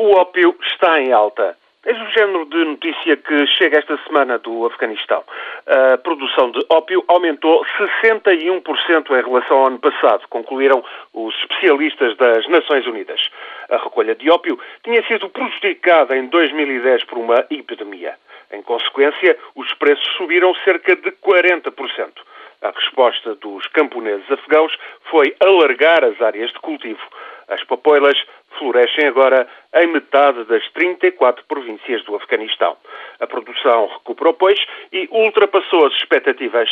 O ópio está em alta. É o género de notícia que chega esta semana do Afeganistão. A produção de ópio aumentou 61% em relação ao ano passado, concluíram os especialistas das Nações Unidas. A recolha de ópio tinha sido prejudicada em 2010 por uma epidemia. Em consequência, os preços subiram cerca de 40%. A resposta dos camponeses afegãos foi alargar as áreas de cultivo. As papoilas florescem agora em metade das 34 províncias do Afeganistão. A produção recuperou, pois, e ultrapassou as expectativas.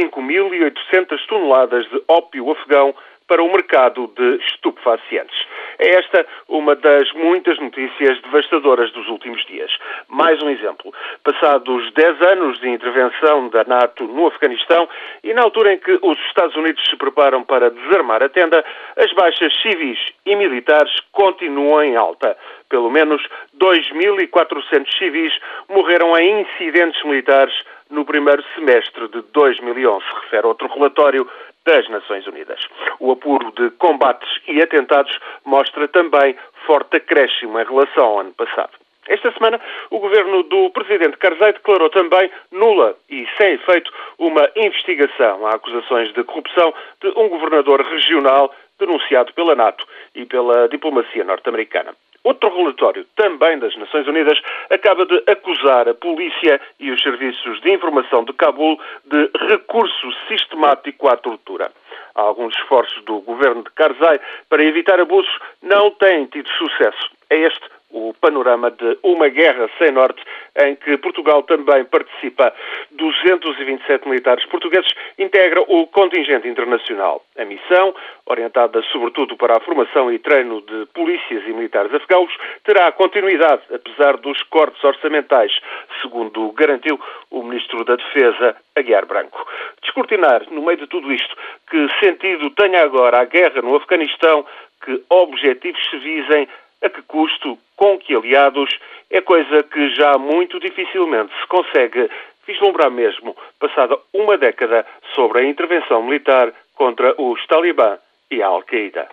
5.800 toneladas de ópio afegão para o mercado de estupefacientes. É esta uma das muitas notícias devastadoras dos últimos dias. Mais um exemplo. Passados 10 anos de intervenção da NATO no Afeganistão e na altura em que os Estados Unidos se preparam para desarmar a tenda, as baixas civis e militares continuam em alta. Pelo menos 2.400 civis morreram em incidentes militares no primeiro semestre de 2011, refere outro relatório das Nações Unidas. O apuro de combates e atentados mostra também forte acréscimo em relação ao ano passado. Esta semana, o governo do presidente Karzai declarou também nula e sem efeito uma investigação a acusações de corrupção de um governador regional denunciado pela NATO e pela diplomacia norte-americana. Outro relatório, também das Nações Unidas, acaba de acusar a polícia e os serviços de informação de Cabul de recurso sistemático à tortura. Alguns esforços do governo de Karzai para evitar abusos não têm tido sucesso. É este o panorama de uma guerra sem norte em que Portugal também participa. 227 militares portugueses integram o contingente internacional. A missão, orientada sobretudo para a formação e treino de polícias e militares afegãos, terá continuidade, apesar dos cortes orçamentais, segundo garantiu o Ministro da Defesa, Aguiar Branco. Descortinar, no meio de tudo isto, que sentido tenha agora a guerra no Afeganistão, que objetivos se visem a que custo, com que aliados, é coisa que já muito dificilmente se consegue vislumbrar mesmo, passada uma década sobre a intervenção militar contra os Talibã e a Al-Qaeda.